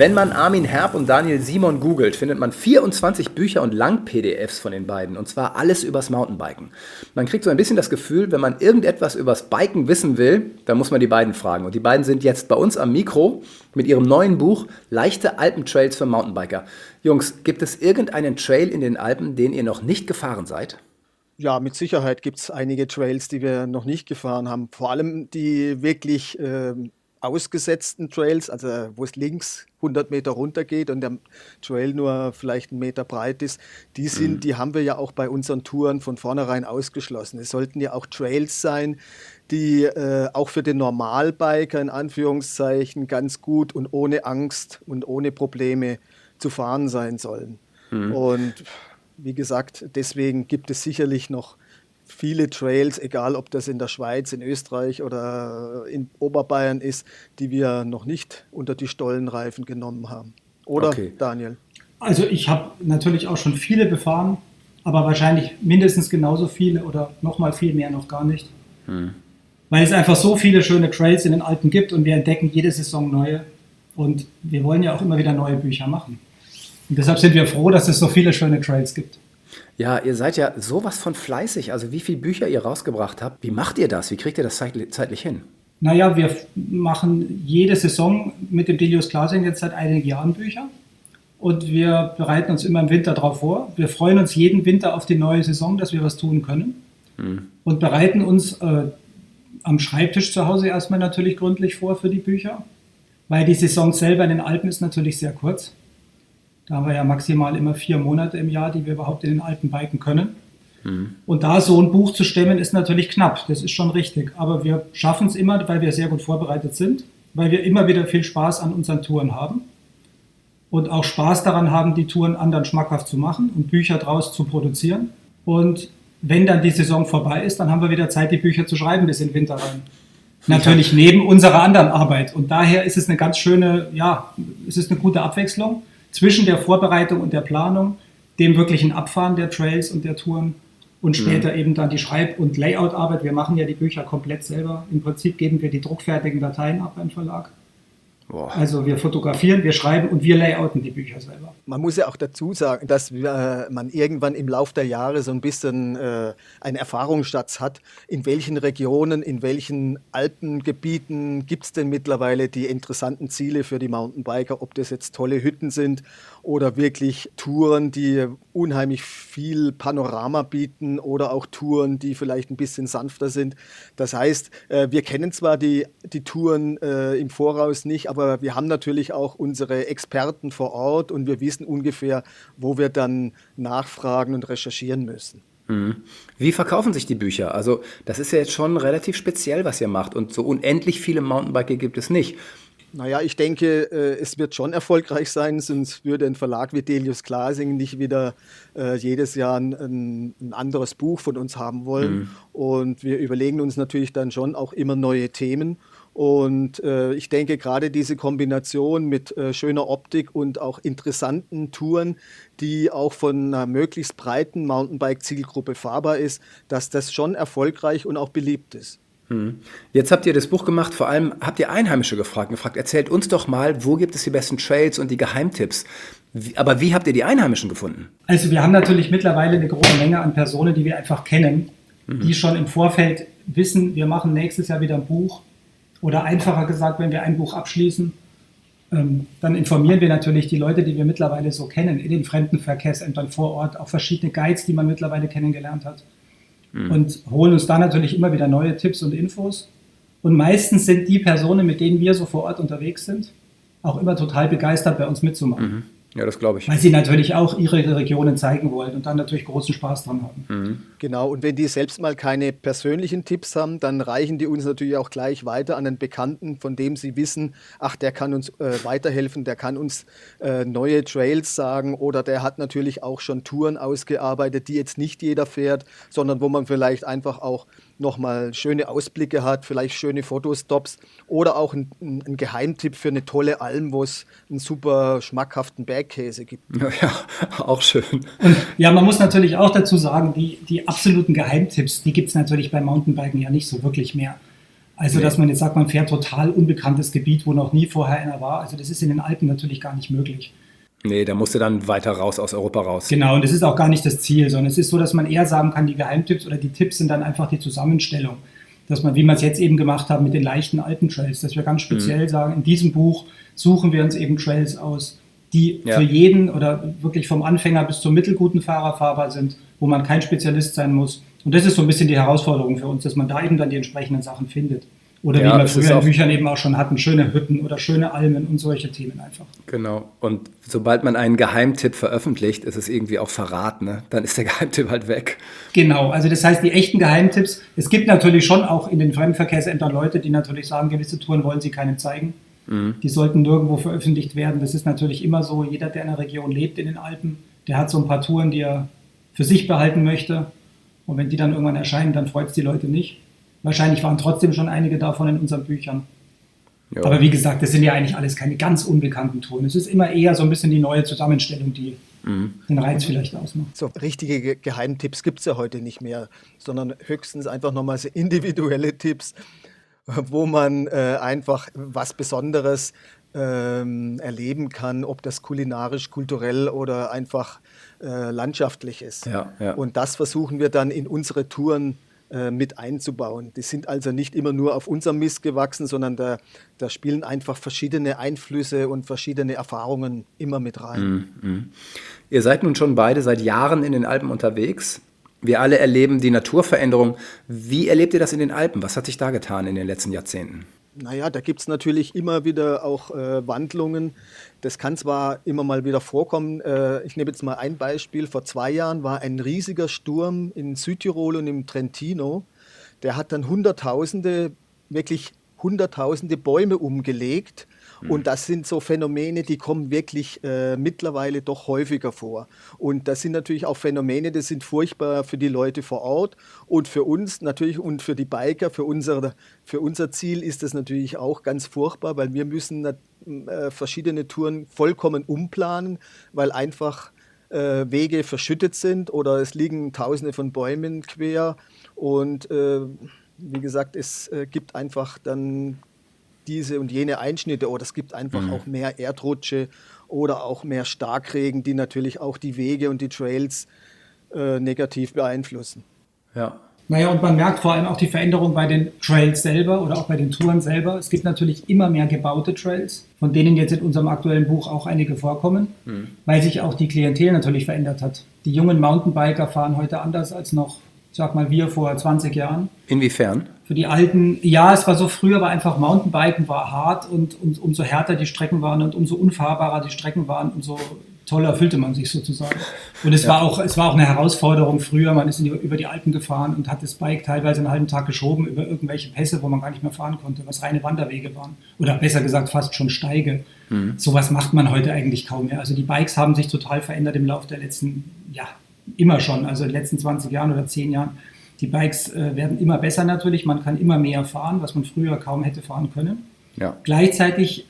Wenn man Armin Herb und Daniel Simon googelt, findet man 24 Bücher und Lang-PDFs von den beiden. Und zwar alles übers Mountainbiken. Man kriegt so ein bisschen das Gefühl, wenn man irgendetwas übers Biken wissen will, dann muss man die beiden fragen. Und die beiden sind jetzt bei uns am Mikro mit ihrem neuen Buch Leichte Alpentrails für Mountainbiker. Jungs, gibt es irgendeinen Trail in den Alpen, den ihr noch nicht gefahren seid? Ja, mit Sicherheit gibt es einige Trails, die wir noch nicht gefahren haben. Vor allem die wirklich äh, ausgesetzten Trails, also wo es links 100 Meter runter geht und der Trail nur vielleicht einen Meter breit ist, die sind, mhm. die haben wir ja auch bei unseren Touren von vornherein ausgeschlossen. Es sollten ja auch Trails sein, die äh, auch für den Normalbiker in Anführungszeichen ganz gut und ohne Angst und ohne Probleme zu fahren sein sollen. Mhm. Und wie gesagt, deswegen gibt es sicherlich noch viele Trails, egal ob das in der Schweiz, in Österreich oder in Oberbayern ist, die wir noch nicht unter die Stollenreifen genommen haben. Oder okay. Daniel? Also ich habe natürlich auch schon viele befahren, aber wahrscheinlich mindestens genauso viele oder noch mal viel mehr noch gar nicht. Hm. Weil es einfach so viele schöne Trails in den Alpen gibt und wir entdecken jede Saison neue. Und wir wollen ja auch immer wieder neue Bücher machen. Und deshalb sind wir froh, dass es so viele schöne Trails gibt. Ja, ihr seid ja sowas von fleißig. Also wie viele Bücher ihr rausgebracht habt. Wie macht ihr das? Wie kriegt ihr das zeitlich hin? Naja, wir machen jede Saison mit dem Delius Glasing jetzt seit einigen Jahren Bücher. Und wir bereiten uns immer im Winter darauf vor. Wir freuen uns jeden Winter auf die neue Saison, dass wir was tun können. Hm. Und bereiten uns äh, am Schreibtisch zu Hause erstmal natürlich gründlich vor für die Bücher. Weil die Saison selber in den Alpen ist natürlich sehr kurz. Da haben wir ja maximal immer vier Monate im Jahr, die wir überhaupt in den Alpen biken können. Mhm. Und da so ein Buch zu stemmen, ist natürlich knapp, das ist schon richtig. Aber wir schaffen es immer, weil wir sehr gut vorbereitet sind, weil wir immer wieder viel Spaß an unseren Touren haben und auch Spaß daran haben, die Touren anderen schmackhaft zu machen und Bücher draus zu produzieren. Und wenn dann die Saison vorbei ist, dann haben wir wieder Zeit, die Bücher zu schreiben bis in den Winter rein. Natürlich neben unserer anderen Arbeit. Und daher ist es eine ganz schöne, ja, es ist eine gute Abwechslung zwischen der Vorbereitung und der Planung, dem wirklichen Abfahren der Trails und der Touren und mhm. später mhm. eben dann die Schreib- und Layout-Arbeit. Wir machen ja die Bücher komplett selber. Im Prinzip geben wir die druckfertigen Dateien ab beim Verlag. Boah. Also wir fotografieren, wir schreiben und wir layouten die Bücher selber. Man muss ja auch dazu sagen, dass wir, man irgendwann im Laufe der Jahre so ein bisschen äh, einen Erfahrungsschatz hat, in welchen Regionen, in welchen Alpengebieten gibt es denn mittlerweile die interessanten Ziele für die Mountainbiker, ob das jetzt tolle Hütten sind oder wirklich Touren, die unheimlich viel Panorama bieten oder auch Touren, die vielleicht ein bisschen sanfter sind. Das heißt, äh, wir kennen zwar die, die Touren äh, im Voraus nicht, aber wir haben natürlich auch unsere Experten vor Ort und wir wissen ungefähr, wo wir dann nachfragen und recherchieren müssen. Mhm. Wie verkaufen sich die Bücher? Also das ist ja jetzt schon relativ speziell, was ihr macht und so unendlich viele Mountainbiker gibt es nicht. Naja, ich denke, äh, es wird schon erfolgreich sein, sonst würde ein Verlag wie Delius Glasing nicht wieder äh, jedes Jahr ein, ein, anderes Buch von uns haben wollen. Mhm. Und wir überlegen uns natürlich dann schon auch immer neue Themen. Und äh, ich denke, gerade diese Kombination mit äh, schöner Optik und auch interessanten Touren, die auch von einer möglichst breiten Mountainbike-Zielgruppe fahrbar ist, dass das schon erfolgreich und auch beliebt ist. Hm. Jetzt habt ihr das Buch gemacht, vor allem habt ihr Einheimische gefragt, gefragt, erzählt uns doch mal, wo gibt es die besten Trails und die Geheimtipps. Aber wie habt ihr die Einheimischen gefunden? Also wir haben natürlich mittlerweile eine große Menge an Personen, die wir einfach kennen, mhm. die schon im Vorfeld wissen, wir machen nächstes Jahr wieder ein Buch. Oder einfacher gesagt, wenn wir ein Buch abschließen, ähm, dann informieren wir natürlich die Leute, die wir mittlerweile so kennen, in den Fremdenverkehrsämtern vor Ort, auch verschiedene Guides, die man mittlerweile kennengelernt hat mhm. und holen uns da natürlich immer wieder neue Tipps und Infos. Und meistens sind die Personen, mit denen wir so vor Ort unterwegs sind, auch immer total begeistert, bei uns mitzumachen. Mhm. Ja, das glaube ich. Weil sie natürlich auch ihre Regionen zeigen wollen und dann natürlich großen Spaß dran haben. Mhm. Genau, und wenn die selbst mal keine persönlichen Tipps haben, dann reichen die uns natürlich auch gleich weiter an einen Bekannten, von dem sie wissen, ach, der kann uns äh, weiterhelfen, der kann uns äh, neue Trails sagen oder der hat natürlich auch schon Touren ausgearbeitet, die jetzt nicht jeder fährt, sondern wo man vielleicht einfach auch nochmal schöne Ausblicke hat, vielleicht schöne Fotostops oder auch ein, ein, Geheimtipp für eine tolle Alm, wo es einen super schmackhaften Bergkäse gibt. Ja, auch schön. Und ja, man muss natürlich auch dazu sagen, die, die absoluten Geheimtipps, die gibt es natürlich beim Mountainbiken ja nicht so wirklich mehr. Also, dass man jetzt sagt, man fährt total unbekanntes Gebiet, wo noch nie vorher einer war. Also, das ist in den Alpen natürlich gar nicht möglich. Nee, da musst du dann weiter raus aus Europa raus. Genau, und das ist auch gar nicht das Ziel, sondern es ist so, dass man eher sagen kann, die Geheimtipps oder die Tipps sind dann einfach die Zusammenstellung. Dass man, wie wir es jetzt eben gemacht haben mit den leichten Alpentrails, dass wir ganz speziell mhm. sagen, in diesem Buch suchen wir uns eben Trails aus, die ja. für jeden oder wirklich vom Anfänger bis zum mittelguten Fahrer fahrbar sind, wo man kein Spezialist sein muss. Und das ist so ein bisschen die Herausforderung für uns, dass man da eben dann die entsprechenden Sachen findet. Oder ja, wie wir früher in Büchern eben auch schon hatten, schöne Hütten oder schöne Almen und solche Themen einfach. Genau. Und sobald man einen Geheimtipp veröffentlicht, ist es irgendwie auch Verrat, ne? Dann ist der Geheimtipp halt weg. Genau. Also das heißt, die echten Geheimtipps, es gibt natürlich schon auch in den Fremdenverkehrsämtern Leute, die natürlich sagen, gewisse Touren wollen sie keinem zeigen. Mhm. Die sollten nirgendwo veröffentlicht werden. Das ist natürlich immer so. Jeder, der in einer Region lebt, in den Alpen, der hat so ein paar Touren, die er für sich behalten möchte. Und wenn die dann irgendwann erscheinen, dann freut es die Leute nicht. Wahrscheinlich waren trotzdem schon einige davon in unseren Büchern. Ja. Aber wie gesagt, das sind ja eigentlich alles keine ganz unbekannten Touren. Es ist immer eher so ein bisschen die neue Zusammenstellung, die mhm. den Reiz vielleicht ausmacht. So richtige Geheimtipps gibt es ja heute nicht mehr, sondern höchstens einfach nochmal so individuelle Tipps, wo man äh, einfach was Besonderes ähm, erleben kann, ob das kulinarisch, kulturell oder einfach äh, landschaftlich ist. Ja, ja. Und das versuchen wir dann in unsere Touren äh, mit einzubauen. Die sind also nicht immer nur auf unserem Mist gewachsen, sondern da, da spielen einfach verschiedene Einflüsse und verschiedene Erfahrungen immer mit rein. Mm, mm. Ihr seid nun schon beide seit Jahren in den Alpen unterwegs. Wir alle erleben die Naturveränderung. Wie erlebt ihr das in den Alpen? Was hat sich da getan in den letzten Jahrzehnten? Naja, da gibt es natürlich immer wieder auch äh, Wandlungen. Das kann zwar immer mal wieder vorkommen. Äh, ich nehme jetzt mal ein Beispiel. Vor zwei Jahren war ein riesiger Sturm in Südtirol und im Trentino. Der hat dann Hunderttausende, wirklich Hunderttausende Bäume umgelegt Mhm. Und das sind so Phänomene, die kommen wirklich äh, mittlerweile doch häufiger vor. Und das sind natürlich auch Phänomene, die sind furchtbar für die Leute vor Ort und für uns natürlich und für die Biker, für unser, für unser Ziel ist das natürlich auch ganz furchtbar, weil wir müssen äh, verschiedene Touren vollkommen umplanen, weil einfach äh, Wege verschüttet sind oder es liegen tausende von Bäumen quer und äh, wie gesagt, es äh, gibt einfach dann diese und jene Einschnitte oder es gibt einfach mhm. auch mehr Erdrutsche oder auch mehr Starkregen, die natürlich auch die Wege und die Trails äh, negativ beeinflussen. Ja. Naja, und man merkt vor allem auch die Veränderung bei den Trails selber oder auch bei den Touren selber. Es gibt natürlich immer mehr gebaute Trails, von denen jetzt in unserem aktuellen Buch auch einige vorkommen, mhm. weil sich auch die Klientel natürlich verändert hat. Die jungen Mountainbiker fahren heute anders als noch, sag mal, wir vor 20 Jahren. Inwiefern? Für die alten, ja, es war so früher, war einfach Mountainbiken war hart und, und umso härter die Strecken waren und umso unfahrbarer die Strecken waren, umso toller fühlte man sich sozusagen. Und es ja. war auch, es war auch eine Herausforderung früher. Man ist die, über die Alpen gefahren und hat das Bike teilweise einen halben Tag geschoben über irgendwelche Pässe, wo man gar nicht mehr fahren konnte, was reine Wanderwege waren. Oder besser gesagt fast schon Steige. Mhm. Sowas macht man heute eigentlich kaum mehr. Also die Bikes haben sich total verändert im Laufe der letzten, ja, immer schon, also in den letzten 20 Jahren oder 10 Jahren. Die Bikes äh, werden immer besser natürlich, man kann immer mehr fahren, was man früher kaum hätte fahren können. Ja. Gleichzeitig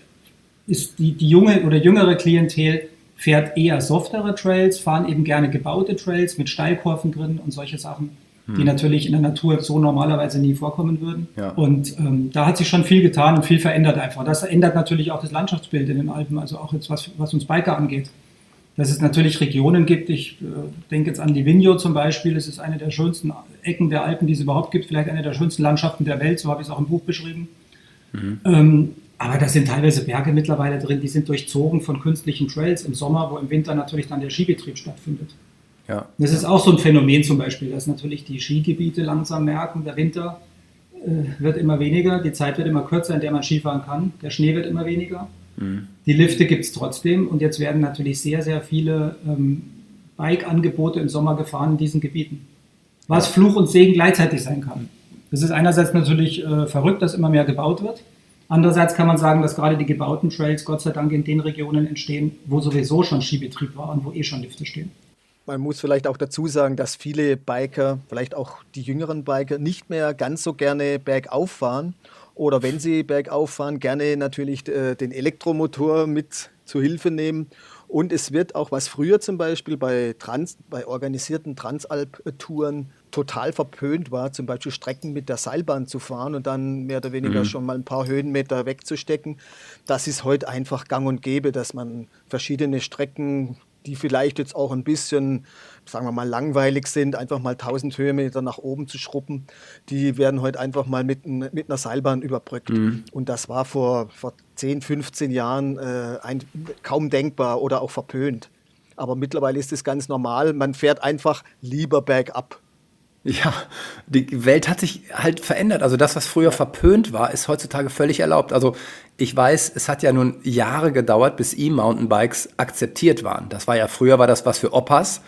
ist die, die junge oder jüngere Klientel fährt eher softere Trails, fahren eben gerne gebaute Trails mit Steilkurven drin und solche Sachen, hm. die natürlich in der Natur so normalerweise nie vorkommen würden. Ja. Und ähm, da hat sich schon viel getan und viel verändert einfach. Das ändert natürlich auch das Landschaftsbild in den Alpen, also auch jetzt was, was uns Biker angeht dass es natürlich Regionen gibt. Ich äh, denke jetzt an Livigno zum Beispiel. Es ist eine der schönsten Ecken der Alpen, die es überhaupt gibt. Vielleicht eine der schönsten Landschaften der Welt. So habe ich es auch im Buch beschrieben. Mhm. Ähm, aber da sind teilweise Berge mittlerweile drin, die sind durchzogen von künstlichen Trails im Sommer, wo im Winter natürlich dann der Skibetrieb stattfindet. Ja. Das ist auch so ein Phänomen zum Beispiel, dass natürlich die Skigebiete langsam merken, der Winter äh, wird immer weniger, die Zeit wird immer kürzer, in der man Skifahren kann, der Schnee wird immer weniger. Mhm. Die Lifte gibt es trotzdem und jetzt werden natürlich sehr, sehr viele ähm, Bike-Angebote im Sommer gefahren in diesen Gebieten. Was Fluch und Segen gleichzeitig sein kann. Das ist einerseits natürlich äh, verrückt, dass immer mehr gebaut wird. Andererseits kann man sagen, dass gerade die gebauten Trails Gott sei Dank in den Regionen entstehen, wo sowieso schon Skibetrieb war und wo eh schon Lifte stehen. Man muss vielleicht auch dazu sagen, dass viele Biker, vielleicht auch die jüngeren Biker, nicht mehr ganz so gerne bergauf fahren oder wenn sie bergauf fahren, gerne natürlich äh, den Elektromotor mit zu Hilfe nehmen. Und es wird auch, was früher zum Beispiel bei, Trans, bei organisierten Transalp-Touren total verpönt war, zum Beispiel Strecken mit der Seilbahn zu fahren und dann mehr oder weniger mhm. schon mal ein paar Höhenmeter wegzustecken. Das ist heute einfach gang und gäbe, dass man verschiedene Strecken die vielleicht jetzt auch ein bisschen, sagen wir mal, langweilig sind, einfach mal 1000 Höhenmeter nach oben zu schruppen, die werden heute einfach mal mit, mit einer Seilbahn überbrückt. Mhm. Und das war vor, vor 10, 15 Jahren äh, ein, kaum denkbar oder auch verpönt. Aber mittlerweile ist es ganz normal. Man fährt einfach lieber bergab. Ja, die Welt hat sich halt verändert. Also das, was früher verpönt war, ist heutzutage völlig erlaubt. Also ich weiß, es hat ja nun Jahre gedauert, bis E-Mountainbikes akzeptiert waren. Das war ja früher war das was für Opas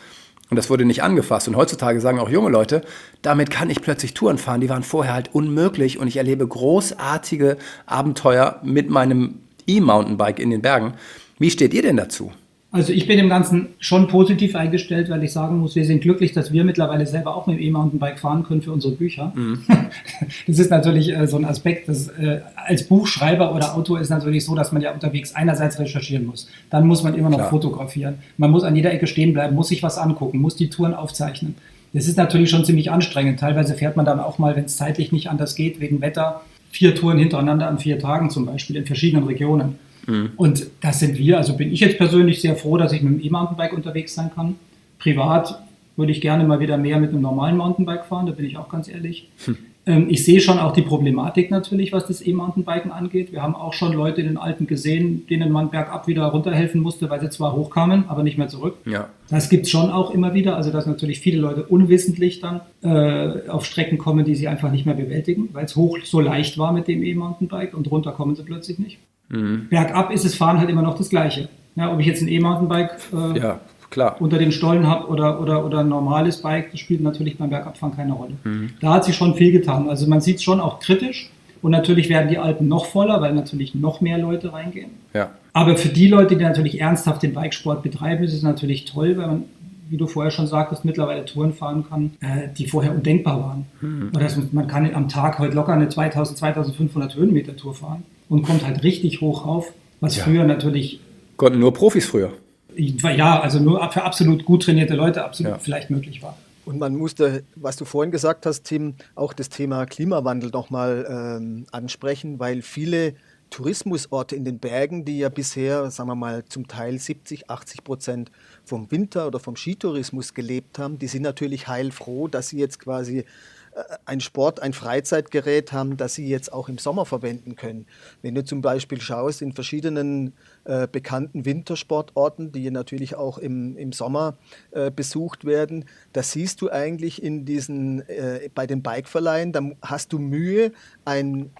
und das wurde nicht angefasst. Und heutzutage sagen auch junge Leute, damit kann ich plötzlich Touren fahren. Die waren vorher halt unmöglich und ich erlebe großartige Abenteuer mit meinem E-Mountainbike in den Bergen. Wie steht ihr denn dazu? Also ich bin dem Ganzen schon positiv eingestellt, weil ich sagen muss, wir sind glücklich, dass wir mittlerweile selber auch mit dem E-Mountainbike fahren können für unsere Bücher. Mhm. Das ist natürlich äh, so ein Aspekt, dass äh, als Buchschreiber oder Autor ist natürlich so, dass man ja unterwegs einerseits recherchieren muss, dann muss man immer noch Klar. fotografieren, man muss an jeder Ecke stehen bleiben, muss sich was angucken, muss die Touren aufzeichnen. Das ist natürlich schon ziemlich anstrengend. Teilweise fährt man dann auch mal, wenn es zeitlich nicht anders geht, wegen Wetter, vier Touren hintereinander an vier Tagen zum Beispiel in verschiedenen Regionen. Mhm. Und das sind wir, also bin ich jetzt persönlich sehr froh, dass ich mit dem E-Mountainbike unterwegs sein kann. Privat würde ich gerne mal wieder mehr mit einem normalen Mountainbike fahren, da bin ich auch ganz ehrlich. Hm. Ähm, ich sehe schon auch die Problematik natürlich, was das E-Mountainbiken angeht. Wir haben auch schon Leute in den Alten gesehen, denen man bergab wieder runterhelfen musste, weil sie zwar hochkamen, aber nicht mehr zurück. Ja. Das gibt es schon auch immer wieder. Also, dass natürlich viele Leute unwissentlich dann äh, auf Strecken kommen, die sie einfach nicht mehr bewältigen, weil es hoch so leicht war mit dem E-Mountainbike und runter kommen sie plötzlich nicht. Mhm. Bergab ist das Fahren halt immer noch das Gleiche. Ja, ob ich jetzt ein E-Mountainbike äh, ja, unter den Stollen habe oder, oder, oder ein normales Bike, das spielt natürlich beim Bergabfahren keine Rolle. Mhm. Da hat sich schon viel getan. Also man sieht es schon auch kritisch. Und natürlich werden die Alpen noch voller, weil natürlich noch mehr Leute reingehen. Ja. Aber für die Leute, die natürlich ernsthaft den Bikesport betreiben, ist es natürlich toll, weil man, wie du vorher schon sagtest, mittlerweile Touren fahren kann, äh, die vorher undenkbar waren. Mhm. Oder man kann am Tag heute locker eine 2000, 2500 Höhenmeter Tour fahren und kommt halt richtig hoch auf, was ja. früher natürlich. Konnten nur Profis früher. Ja, also nur für absolut gut trainierte Leute absolut ja. vielleicht möglich war. Und man musste, was du vorhin gesagt hast, Tim, auch das Thema Klimawandel nochmal ähm, ansprechen, weil viele Tourismusorte in den Bergen, die ja bisher, sagen wir mal, zum Teil 70, 80 Prozent vom Winter- oder vom Skitourismus gelebt haben, die sind natürlich heilfroh, dass sie jetzt quasi ein Sport, ein Freizeitgerät haben, das sie jetzt auch im Sommer verwenden können. Wenn du zum Beispiel schaust in verschiedenen äh, bekannten Wintersportorten, die natürlich auch im, im Sommer äh, besucht werden, da siehst du eigentlich in diesen, äh, bei den Bikeverleihen, da hast du Mühe, ein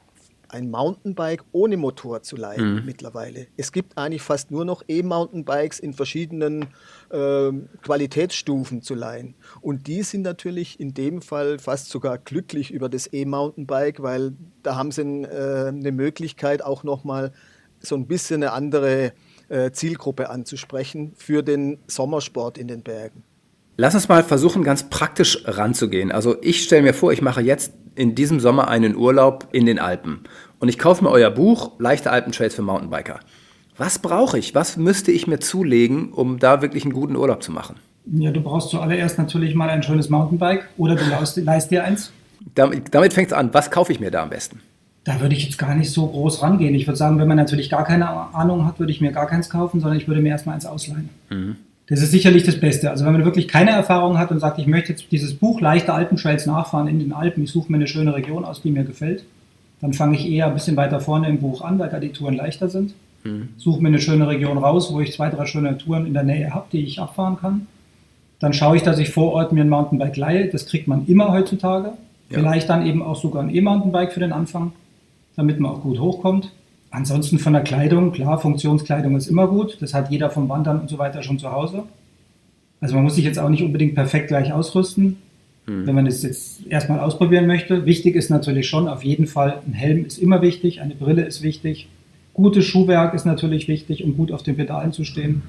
ein Mountainbike ohne Motor zu leihen mhm. mittlerweile. Es gibt eigentlich fast nur noch E-Mountainbikes in verschiedenen äh, Qualitätsstufen zu leihen. Und die sind natürlich in dem Fall fast sogar glücklich über das E-Mountainbike, weil da haben sie äh, eine Möglichkeit auch nochmal so ein bisschen eine andere äh, Zielgruppe anzusprechen für den Sommersport in den Bergen. Lass uns mal versuchen, ganz praktisch ranzugehen. Also ich stelle mir vor, ich mache jetzt in diesem Sommer einen Urlaub in den Alpen und ich kaufe mir euer Buch Leichte Alpentrails für Mountainbiker. Was brauche ich? Was müsste ich mir zulegen, um da wirklich einen guten Urlaub zu machen? Ja, du brauchst zuallererst natürlich mal ein schönes Mountainbike oder du leist, leist dir eins. Damit, damit fängt es an. Was kaufe ich mir da am besten? Da würde ich jetzt gar nicht so groß rangehen. Ich würde sagen, wenn man natürlich gar keine Ahnung hat, würde ich mir gar keins kaufen, sondern ich würde mir erstmal eins ausleihen. Mhm. Das ist sicherlich das Beste. Also wenn man wirklich keine Erfahrung hat und sagt, ich möchte jetzt dieses Buch leichte Alpentrails nachfahren in den Alpen, ich suche mir eine schöne Region aus, die mir gefällt, dann fange ich eher ein bisschen weiter vorne im Buch an, weil da die Touren leichter sind. Mhm. Suche mir eine schöne Region raus, wo ich zwei, drei schöne Touren in der Nähe habe, die ich abfahren kann. Dann schaue ich, dass ich vor Ort mir ein Mountainbike leihe. Das kriegt man immer heutzutage. Ja. Vielleicht dann eben auch sogar ein E-Mountainbike für den Anfang, damit man auch gut hochkommt. Ansonsten von der Kleidung, klar, Funktionskleidung ist immer gut. Das hat jeder vom Wandern und so weiter schon zu Hause. Also man muss sich jetzt auch nicht unbedingt perfekt gleich ausrüsten, mhm. wenn man das jetzt erstmal ausprobieren möchte. Wichtig ist natürlich schon, auf jeden Fall, ein Helm ist immer wichtig, eine Brille ist wichtig. Gutes Schuhwerk ist natürlich wichtig, um gut auf den Pedalen zu stehen.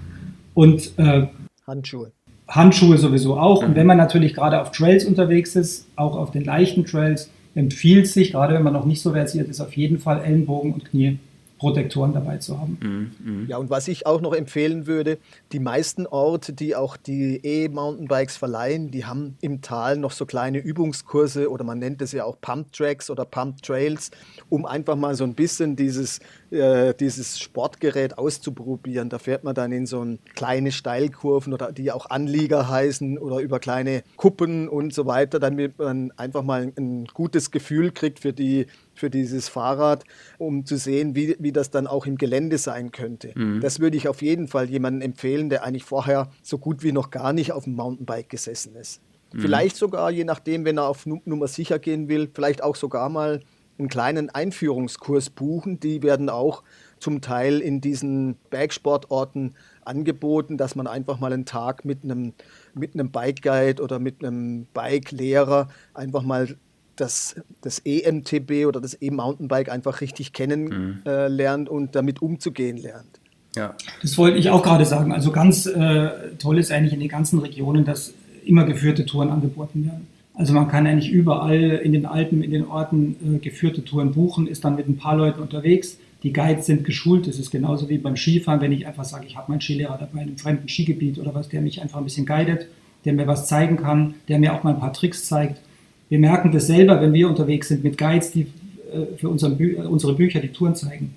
Und äh, Handschuhe. Handschuhe sowieso auch. Mhm. Und wenn man natürlich gerade auf Trails unterwegs ist, auch auf den leichten Trails, empfiehlt sich, gerade wenn man noch nicht so versiert ist, auf jeden Fall Ellenbogen und Knie Protektoren dabei zu haben. Mhm, mh. Ja, und was ich auch noch empfehlen würde, die meisten Orte, die auch die E-Mountainbikes verleihen, die haben im Tal noch so kleine Übungskurse oder man nennt es ja auch Pump Tracks oder Pump Trails, um einfach mal so ein bisschen dieses, äh, dieses Sportgerät auszuprobieren. Da fährt man dann in so kleine Steilkurven oder die auch Anlieger heißen oder über kleine Kuppen und so weiter, damit man einfach mal ein gutes Gefühl kriegt für die für dieses Fahrrad, um zu sehen, wie, wie das dann auch im Gelände sein könnte. Mhm. Das würde ich auf jeden Fall jemandem empfehlen, der eigentlich vorher so gut wie noch gar nicht auf dem Mountainbike gesessen ist. Mhm. Vielleicht sogar, je nachdem, wenn er auf Nummer sicher gehen will, vielleicht auch sogar mal einen kleinen Einführungskurs buchen. Die werden auch zum Teil in diesen Bergsportorten angeboten, dass man einfach mal einen Tag mit einem, mit einem Bike Guide oder mit einem Bike-Lehrer einfach mal das, das EMTB oder das E-Mountainbike einfach richtig kennenlernt mhm. äh, und damit umzugehen lernt. Ja. Das wollte ich auch gerade sagen. Also ganz äh, toll ist eigentlich in den ganzen Regionen, dass immer geführte Touren angeboten werden. Also man kann eigentlich überall in den Alpen, in den Orten äh, geführte Touren buchen, ist dann mit ein paar Leuten unterwegs. Die Guides sind geschult. Das ist genauso wie beim Skifahren, wenn ich einfach sage, ich habe meinen Skilehrer dabei in einem fremden Skigebiet oder was, der mich einfach ein bisschen guidet, der mir was zeigen kann, der mir auch mal ein paar Tricks zeigt. Wir merken das selber, wenn wir unterwegs sind mit Guides, die äh, für Bü unsere Bücher die Touren zeigen,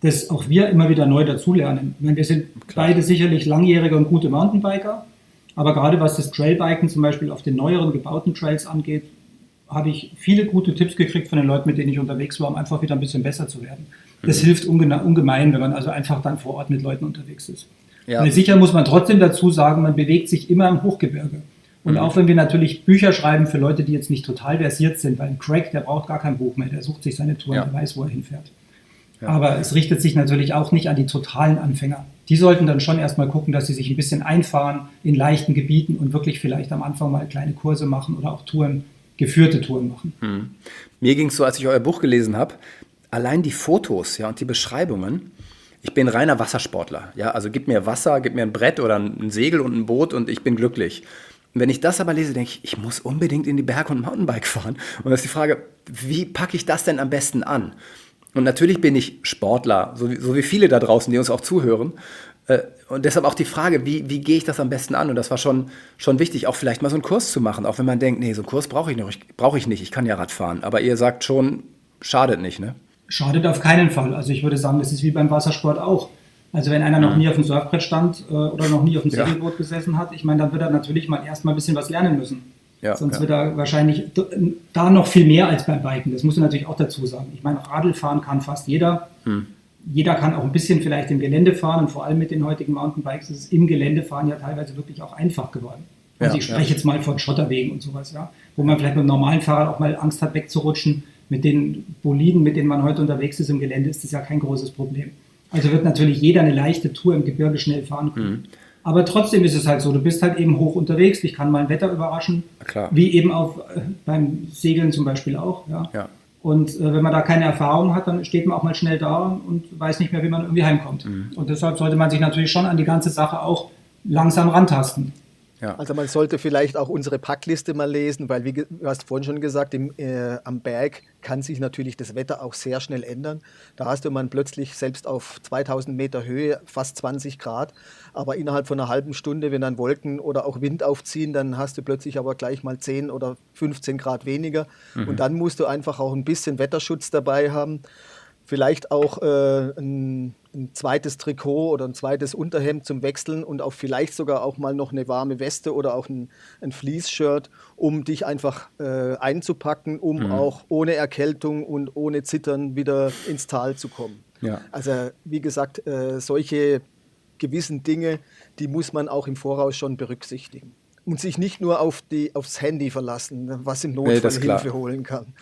dass auch wir immer wieder neu dazulernen. Ich meine, wir sind Klar. beide sicherlich langjährige und gute Mountainbiker, aber gerade was das Trailbiken zum Beispiel auf den neueren gebauten Trails angeht, habe ich viele gute Tipps gekriegt von den Leuten, mit denen ich unterwegs war, um einfach wieder ein bisschen besser zu werden. Das mhm. hilft ungemein, wenn man also einfach dann vor Ort mit Leuten unterwegs ist. Ja. Sicher muss man trotzdem dazu sagen, man bewegt sich immer im Hochgebirge. Und mhm. auch wenn wir natürlich Bücher schreiben für Leute, die jetzt nicht total versiert sind, weil ein Craig, der braucht gar kein Buch mehr, der sucht sich seine Touren, ja. der weiß, wo er hinfährt. Ja. Aber es richtet sich natürlich auch nicht an die totalen Anfänger. Die sollten dann schon erstmal gucken, dass sie sich ein bisschen einfahren in leichten Gebieten und wirklich vielleicht am Anfang mal kleine Kurse machen oder auch Touren, geführte Touren machen. Mhm. Mir ging es so, als ich euer Buch gelesen habe, allein die Fotos ja, und die Beschreibungen, ich bin reiner Wassersportler. Ja, also gib mir Wasser, gib mir ein Brett oder ein Segel und ein Boot und ich bin glücklich. Wenn ich das aber lese, denke ich, ich muss unbedingt in die Berge und Mountainbike fahren. Und das ist die Frage, wie packe ich das denn am besten an? Und natürlich bin ich Sportler, so wie, so wie viele da draußen, die uns auch zuhören. Äh, und deshalb auch die Frage, wie, wie gehe ich das am besten an? Und das war schon, schon wichtig, auch vielleicht mal so einen Kurs zu machen, auch wenn man denkt, nee, so einen Kurs brauche ich, brauch ich nicht, ich kann ja Rad fahren. Aber ihr sagt schon, schadet nicht, ne? Schadet auf keinen Fall. Also ich würde sagen, das ist wie beim Wassersport auch. Also wenn einer noch nie auf dem Surfbrett stand äh, oder noch nie auf dem Segelboot ja. gesessen hat, ich meine, dann wird er natürlich mal erstmal ein bisschen was lernen müssen. Ja, Sonst ja. wird er wahrscheinlich da noch viel mehr als beim Biken. Das muss man natürlich auch dazu sagen. Ich meine, Radl fahren kann fast jeder. Hm. Jeder kann auch ein bisschen vielleicht im Gelände fahren und vor allem mit den heutigen Mountainbikes ist es im Geländefahren ja teilweise wirklich auch einfach geworden. Also ich spreche jetzt mal von Schotterwegen und sowas, ja, wo man vielleicht mit einem normalen Fahrrad auch mal Angst hat wegzurutschen. Mit den Boliden, mit denen man heute unterwegs ist im Gelände, ist das ja kein großes Problem. Also wird natürlich jeder eine leichte Tour im Gebirge schnell fahren können. Mhm. Aber trotzdem ist es halt so, du bist halt eben hoch unterwegs, dich kann mal ein Wetter überraschen, Klar. wie eben auch äh, beim Segeln zum Beispiel auch. Ja. ja. Und äh, wenn man da keine Erfahrung hat, dann steht man auch mal schnell da und weiß nicht mehr, wie man irgendwie heimkommt. Mhm. Und deshalb sollte man sich natürlich schon an die ganze Sache auch langsam rantasten. Ja. Also man sollte vielleicht auch unsere Packliste mal lesen, weil wie du hast vorhin schon gesagt, im, äh, am Berg kann sich natürlich das Wetter auch sehr schnell ändern. Da hast du man plötzlich selbst auf 2000 Meter Höhe fast 20 Grad, aber innerhalb von einer halben Stunde, wenn dann Wolken oder auch Wind aufziehen, dann hast du plötzlich aber gleich mal 10 oder 15 Grad weniger. Mhm. Und dann musst du einfach auch ein bisschen Wetterschutz dabei haben vielleicht auch äh, ein, ein, zweites Trikot oder ein zweites Unterhemd zum Wechseln und auch vielleicht sogar auch mal noch eine warme Weste oder auch ein, ein Fleece-Shirt, um dich einfach äh, einzupacken, um mhm. auch ohne Erkältung und ohne Zittern wieder ins Tal zu kommen. Ja. Also wie gesagt, äh, solche gewissen Dinge, die muss man auch im Voraus schon berücksichtigen. Und sich nicht nur auf die, aufs Handy verlassen, was im Notfall nee, Hilfe holen kann.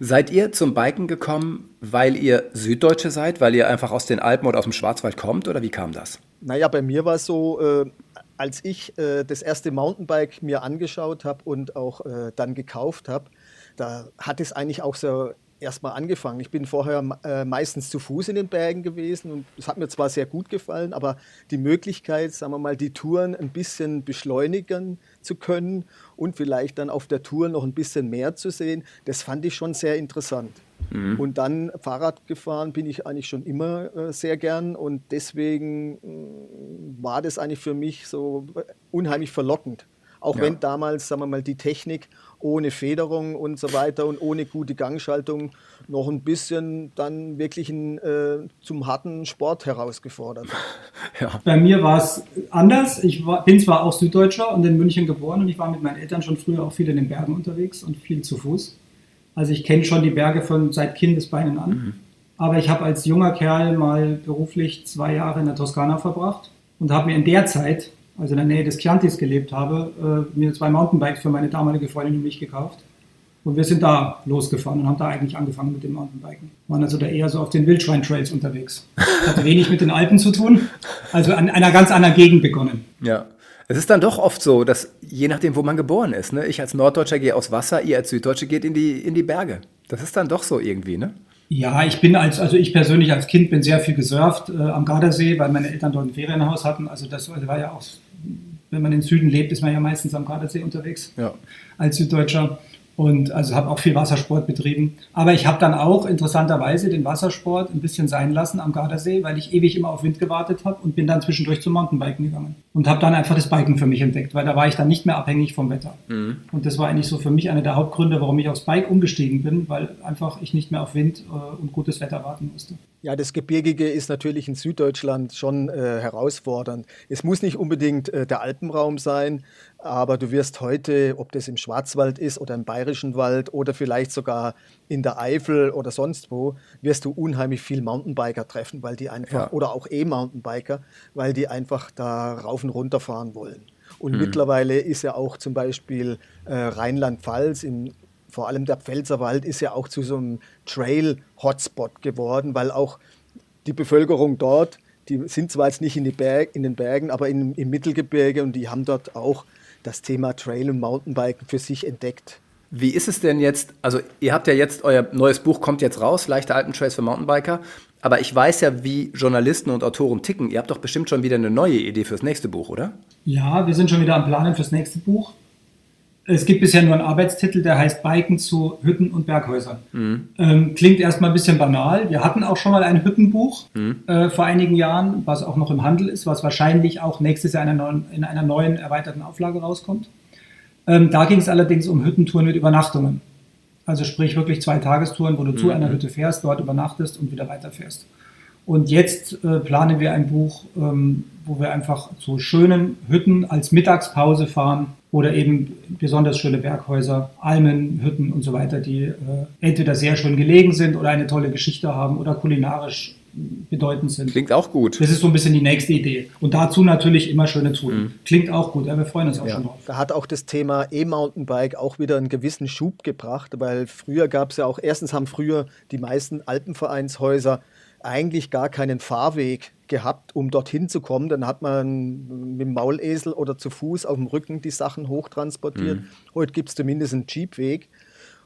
Seid ihr zum Biken gekommen, weil ihr Süddeutsche seid, weil ihr einfach aus den Alpen oder aus dem Schwarzwald kommt oder wie kam das? Naja, bei mir war es so, äh, als ich äh, das erste Mountainbike mir angeschaut habe und auch äh, dann gekauft habe, da hat es eigentlich auch so erstmal angefangen. Ich bin vorher äh, meistens zu Fuß in den Bergen gewesen und es hat mir zwar sehr gut gefallen, aber die Möglichkeit, sagen wir mal, die Touren ein bisschen beschleunigen zu können und vielleicht dann auf der Tour noch ein bisschen mehr zu sehen, das fand ich schon sehr interessant. Mhm. Und dann Fahrrad gefahren bin ich eigentlich schon immer äh, sehr gern und deswegen äh, war das eigentlich für mich so unheimlich verlockend. Auch ja. wenn damals, sagen wir mal, die Technik ohne Federung und so weiter und ohne gute Gangschaltung noch ein bisschen dann wirklich ein, äh, zum harten Sport herausgefordert. Ja. Bei mir war es anders. Ich war, bin zwar auch Süddeutscher und in München geboren und ich war mit meinen Eltern schon früher auch viel in den Bergen unterwegs und viel zu Fuß. Also ich kenne schon die Berge von seit Kindesbeinen an. Mhm. Aber ich habe als junger Kerl mal beruflich zwei Jahre in der Toskana verbracht und habe mir in der Zeit also in der Nähe des Chiantis gelebt habe, äh, mir zwei Mountainbikes für meine damalige Freundin und mich gekauft. Und wir sind da losgefahren und haben da eigentlich angefangen mit dem Mountainbiken. Waren also da eher so auf den Wildschwein-Trails unterwegs. Hatte wenig mit den Alpen zu tun, also an einer ganz anderen Gegend begonnen. Ja. Es ist dann doch oft so, dass je nachdem, wo man geboren ist, ne? ich als Norddeutscher gehe aufs Wasser, ihr als Süddeutsche geht in die, in die Berge. Das ist dann doch so irgendwie, ne? Ja, ich bin als, also ich persönlich als Kind bin sehr viel gesurft äh, am Gardasee, weil meine Eltern dort ein Ferienhaus hatten. Also das war ja auch wenn man im Süden lebt, ist man ja meistens am Gardasee unterwegs ja. als Süddeutscher und also habe auch viel Wassersport betrieben. Aber ich habe dann auch interessanterweise den Wassersport ein bisschen sein lassen am Gardasee, weil ich ewig immer auf Wind gewartet habe und bin dann zwischendurch zum Mountainbiken gegangen und habe dann einfach das Biken für mich entdeckt, weil da war ich dann nicht mehr abhängig vom Wetter. Mhm. Und das war eigentlich so für mich einer der Hauptgründe, warum ich aufs Bike umgestiegen bin, weil einfach ich nicht mehr auf Wind äh, und gutes Wetter warten musste. Ja, das Gebirgige ist natürlich in Süddeutschland schon äh, herausfordernd. Es muss nicht unbedingt äh, der Alpenraum sein, aber du wirst heute, ob das im Schwarzwald ist oder im Bayerischen Wald oder vielleicht sogar in der Eifel oder sonst wo, wirst du unheimlich viel Mountainbiker treffen, weil die einfach, ja. oder auch E-Mountainbiker, weil die einfach da rauf und runter fahren wollen. Und mhm. mittlerweile ist ja auch zum Beispiel äh, Rheinland-Pfalz, vor allem der Pfälzerwald, ist ja auch zu so einem Trail-Hotspot geworden, weil auch die Bevölkerung dort, die sind zwar jetzt nicht in, Berg, in den Bergen, aber in, im Mittelgebirge und die haben dort auch das Thema Trail und Mountainbiken für sich entdeckt. Wie ist es denn jetzt? Also, ihr habt ja jetzt, euer neues Buch kommt jetzt raus, Leichte Alpentrails für Mountainbiker. Aber ich weiß ja, wie Journalisten und Autoren ticken. Ihr habt doch bestimmt schon wieder eine neue Idee fürs nächste Buch, oder? Ja, wir sind schon wieder am Planen fürs nächste Buch. Es gibt bisher nur einen Arbeitstitel, der heißt Biken zu Hütten und Berghäusern. Mhm. Ähm, klingt erstmal ein bisschen banal. Wir hatten auch schon mal ein Hüttenbuch mhm. äh, vor einigen Jahren, was auch noch im Handel ist, was wahrscheinlich auch nächstes Jahr in einer neuen, in einer neuen erweiterten Auflage rauskommt. Ähm, da ging es allerdings um Hüttentouren mit Übernachtungen. Also sprich wirklich zwei Tagestouren, wo du mhm. zu einer Hütte fährst, dort übernachtest und wieder weiterfährst. Und jetzt äh, planen wir ein Buch, ähm, wo wir einfach zu schönen Hütten als Mittagspause fahren oder eben besonders schöne Berghäuser, Almen, Hütten und so weiter, die äh, entweder sehr schön gelegen sind oder eine tolle Geschichte haben oder kulinarisch bedeutend sind. Klingt auch gut. Das ist so ein bisschen die nächste Idee. Und dazu natürlich immer schöne Touren. Mhm. Klingt auch gut, ja, wir freuen uns auch ja. schon drauf. Da hat auch das Thema E-Mountainbike auch wieder einen gewissen Schub gebracht, weil früher gab es ja auch, erstens haben früher die meisten Alpenvereinshäuser eigentlich gar keinen Fahrweg gehabt, um dorthin zu kommen. Dann hat man mit dem Maulesel oder zu Fuß auf dem Rücken die Sachen hochtransportiert. Mhm. Heute gibt es zumindest einen Jeepweg.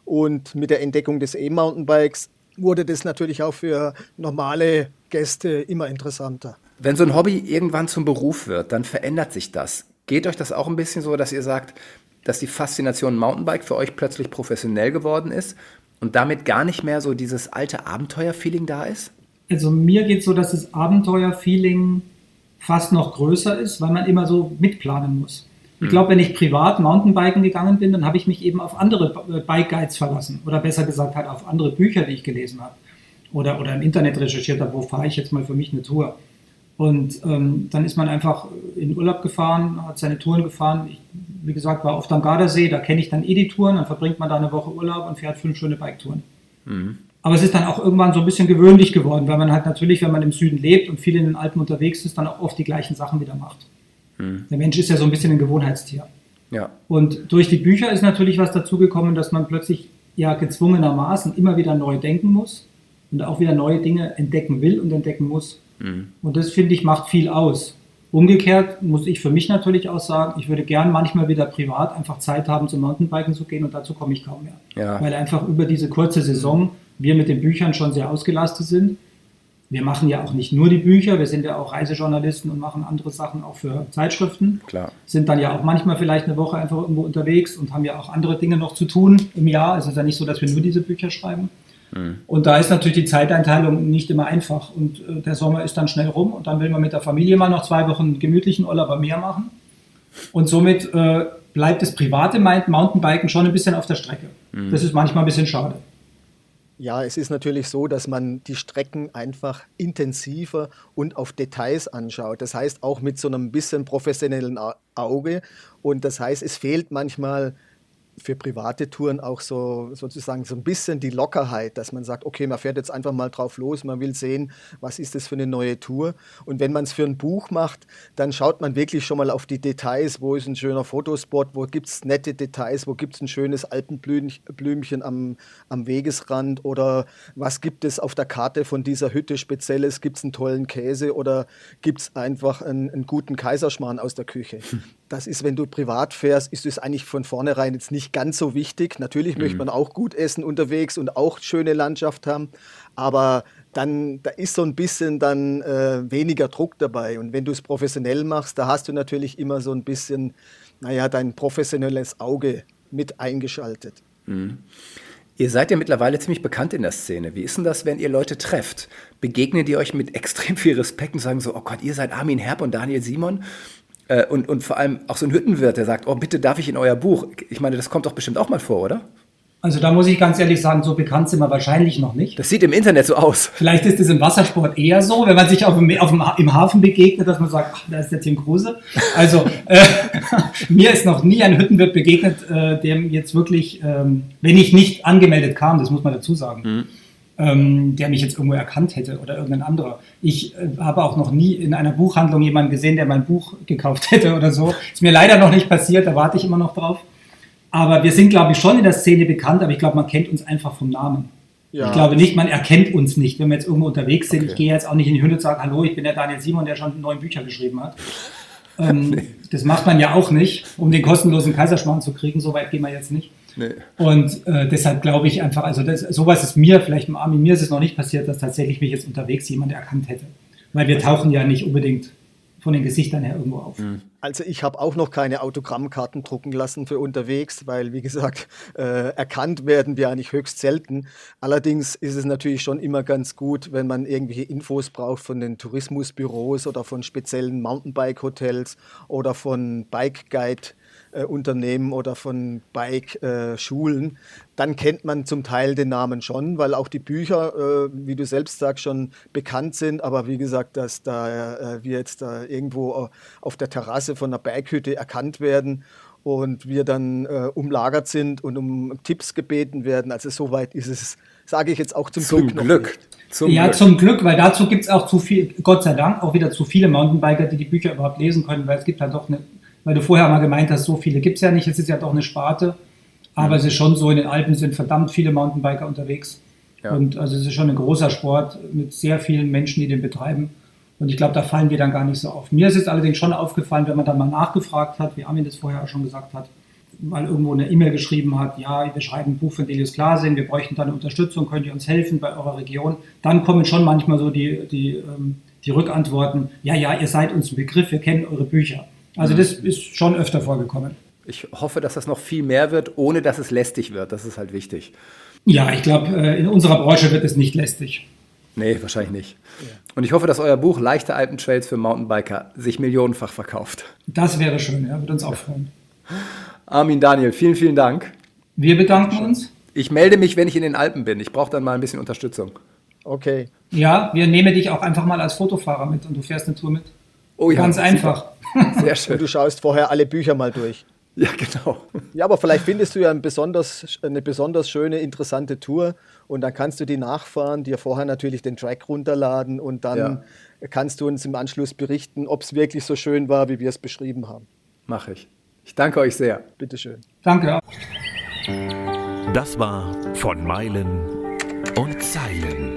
Und mit der Entdeckung des E-Mountainbikes wurde das natürlich auch für normale Gäste immer interessanter. Wenn so ein Hobby irgendwann zum Beruf wird, dann verändert sich das. Geht euch das auch ein bisschen so, dass ihr sagt, dass die Faszination Mountainbike für euch plötzlich professionell geworden ist und damit gar nicht mehr so dieses alte Abenteuerfeeling da ist? Also mir geht es so, dass das Abenteuer-Feeling fast noch größer ist, weil man immer so mitplanen muss. Ich hm. glaube, wenn ich privat Mountainbiken gegangen bin, dann habe ich mich eben auf andere äh, Bike Guides verlassen oder besser gesagt halt auf andere Bücher, die ich gelesen habe oder, oder im Internet recherchiert habe, wo fahre ich jetzt mal für mich eine Tour. Und ähm, dann ist man einfach in Urlaub gefahren, hat seine Touren gefahren. Ich, wie gesagt, war oft am Gardasee, da kenne ich dann eh die Touren, dann verbringt man da eine Woche Urlaub und fährt fünf schöne Biketouren. Mhm. Aber es ist dann auch irgendwann so ein bisschen gewöhnlich geworden, weil man halt natürlich, wenn man im Süden lebt und viel in den Alpen unterwegs ist, dann auch oft die gleichen Sachen wieder macht. Hm. Der Mensch ist ja so ein bisschen ein Gewohnheitstier. Ja. Und durch die Bücher ist natürlich was dazugekommen, dass man plötzlich ja gezwungenermaßen immer wieder neu denken muss und auch wieder neue Dinge entdecken will und entdecken muss. Hm. Und das finde ich macht viel aus. Umgekehrt muss ich für mich natürlich auch sagen, ich würde gern manchmal wieder privat einfach Zeit haben, zum Mountainbiken zu gehen und dazu komme ich kaum mehr. Ja. Weil einfach über diese kurze Saison wir mit den Büchern schon sehr ausgelastet sind. Wir machen ja auch nicht nur die Bücher, wir sind ja auch Reisejournalisten und machen andere Sachen auch für Zeitschriften. Klar. Sind dann ja auch manchmal vielleicht eine Woche einfach irgendwo unterwegs und haben ja auch andere Dinge noch zu tun im Jahr. Es ist ja nicht so, dass wir nur diese Bücher schreiben. Und da ist natürlich die Zeiteinteilung nicht immer einfach. Und äh, der Sommer ist dann schnell rum und dann will man mit der Familie mal noch zwei Wochen gemütlichen Urlaub am Meer machen. Und somit äh, bleibt das private Mountainbiken schon ein bisschen auf der Strecke. Das ist manchmal ein bisschen schade. Ja, es ist natürlich so, dass man die Strecken einfach intensiver und auf Details anschaut. Das heißt auch mit so einem bisschen professionellen Au- Auge. Und das heißt, es fehlt manchmal für private Touren auch so sozusagen so ein bisschen die Lockerheit, dass man sagt, okay, man fährt jetzt einfach mal drauf los, man will sehen, was ist das für eine neue Tour. Und wenn man es für ein Buch macht, dann schaut man wirklich schon mal auf die Details, wo ist ein schöner Fotospot, wo gibt es nette Details, wo gibt es ein schönes Alpenblümchen am, am Wegesrand oder was gibt es auf der Karte von dieser Hütte Spezielles, gibt es einen tollen Käse oder gibt es einfach einen, einen guten Kaiserschmarrn aus der Küche. Das ist, wenn du privat fährst, ist es eigentlich von vornherein jetzt nicht ganz so wichtig. Natürlich möchte man auch gut essen unterwegs und auch schöne Landschaft haben, aber dann da ist so ein bisschen dann äh, weniger Druck dabei. Und wenn du es professionell machst, da hast du natürlich immer so ein bisschen, naja, dein professionelles Auge mit eingeschaltet. Ihr seid ja mittlerweile ziemlich bekannt in der Szene. Wie ist denn das, wenn ihr Leute trefft? Begegnet ihr euch mit extrem viel Respekt und sagen so, oh Gott, ihr seid Armin Herb und Daniel Simon? Äh, und, und vor allem auch so ein Hüttenwirt, der sagt, oh bitte darf ich in euer Buch? Ich meine, das kommt doch bestimmt auch mal vor, oder? Also da muss ich ganz ehrlich sagen, so bekannt sind wir wahrscheinlich noch nicht. Das sieht im Internet so aus. Vielleicht ist es im Wassersport eher so, wenn man sich auf dem, auf dem, im Hafen begegnet, dass man sagt, ach, da ist der Tim Kruse. Also äh, mir ist noch nie ein Hüttenwirt begegnet, äh, dem jetzt wirklich, ähm, wenn ich nicht angemeldet kam, das muss man dazu sagen, ähm, der mich jetzt irgendwo erkannt hätte oder irgendein anderer. Ich äh, habe auch noch nie in einer Buchhandlung jemanden gesehen, der mein Buch gekauft hätte oder so. Ist mir leider noch nicht passiert, da warte ich immer noch drauf. Aber wir sind, glaube ich, schon in der Szene bekannt, aber ich glaube, man kennt uns einfach vom Namen. Ja. Ich glaube nicht, man erkennt uns nicht, wenn wir jetzt irgendwo unterwegs sind. Ich gehe jetzt auch nicht in die Hütte und sage, hallo, ich bin der Daniel Simon, der schon neun Bücher geschrieben hat. Ähm, Das macht man ja auch nicht, um den kostenlosen Kaiserschmarrn zu kriegen. So weit gehen wir jetzt nicht. Nee. Und äh, deshalb glaube ich einfach, also das, sowas ist mir, vielleicht im Armin, mir ist es noch nicht passiert, dass tatsächlich mich jetzt unterwegs jemand erkannt hätte. Weil wir tauchen ja nicht unbedingt von den Gesichtern her irgendwo auf. Also ich habe auch noch keine Autogrammkarten drucken lassen für unterwegs, weil wie gesagt, äh, erkannt werden wir eigentlich höchst selten. Allerdings ist es natürlich schon immer ganz gut, wenn man irgendwelche Infos braucht von den Tourismusbüros oder von speziellen Mountainbike-Hotels oder von Bike-Guide-Unternehmen oder von Bike-Schulen. Dann kennt man zum Teil den Namen schon, weil auch die Bücher, äh, wie du selbst sagst, schon bekannt sind. Aber wie gesagt, dass da äh, wir jetzt da irgendwo äh, auf der Terrasse von einer Berghütte erkannt werden und wir dann äh, umlagert sind und um Tipps gebeten werden. Also soweit ist es, sage ich jetzt auch zum, Zum Glück noch Glück. nicht. Zum ja, Glück. zum Glück, weil dazu gibt es auch zu viel, Gott sei Dank, auch wieder zu viele Mountainbiker, die die Bücher überhaupt lesen können, weil es gibt halt doch eine, weil du vorher mal gemeint hast, so viele gibt es ja nicht, es ist ja doch eine Sparte, aber es ist schon so, in den Alpen sind verdammt viele Mountainbiker unterwegs. Ja. Und also es ist schon ein großer Sport mit sehr vielen Menschen, die den betreiben. Und ich glaube, da fallen wir dann gar nicht so auf. Mir ist es allerdings schon aufgefallen, wenn man dann mal nachgefragt hat, wie Armin das vorher auch schon gesagt hat, mal irgendwo eine E-Mail geschrieben hat, ja, wir schreiben ein Buch von Delius Glasing, wir bräuchten da eine Unterstützung, könnt ihr uns helfen bei eurer Region? Dann kommen schon manchmal so die, die, ähm, die Rückantworten, ja, ja, ihr seid uns ein Begriff, wir kennen eure Bücher. Also das ist schon öfter vorgekommen. Ich hoffe, dass das noch viel mehr wird, ohne dass es lästig wird. Das ist halt wichtig. Ja, ich glaube, äh, in unserer Branche wird es nicht lästig. Nee, wahrscheinlich nicht. Und ich hoffe, dass euer Buch Leichte Alpentrails für Mountainbiker sich millionenfach verkauft. Das wäre schön, ja, würde uns auch freuen. Armin, Daniel, vielen, vielen Dank. Wir bedanken uns. Ich melde mich, wenn ich in den Alpen bin. Ich brauche dann mal ein bisschen Unterstützung. Okay. Ja, wir nehmen dich auch einfach mal als Fotofahrer mit und du fährst eine Tour mit. Oh ja, Ganz super. einfach. Sehr Und schön. du schaust vorher alle Bücher mal durch. Ja, genau. Ja, aber vielleicht findest du ja ein besonders, eine besonders schöne, interessante Tour und dann kannst du die nachfahren, dir vorher natürlich den Track runterladen und dann kannst du uns im Anschluss berichten, ob es wirklich so schön war, wie wir es beschrieben haben. Mache ich. Ich danke euch sehr. Bitteschön. Danke. Das war von Meilen und Zeilen.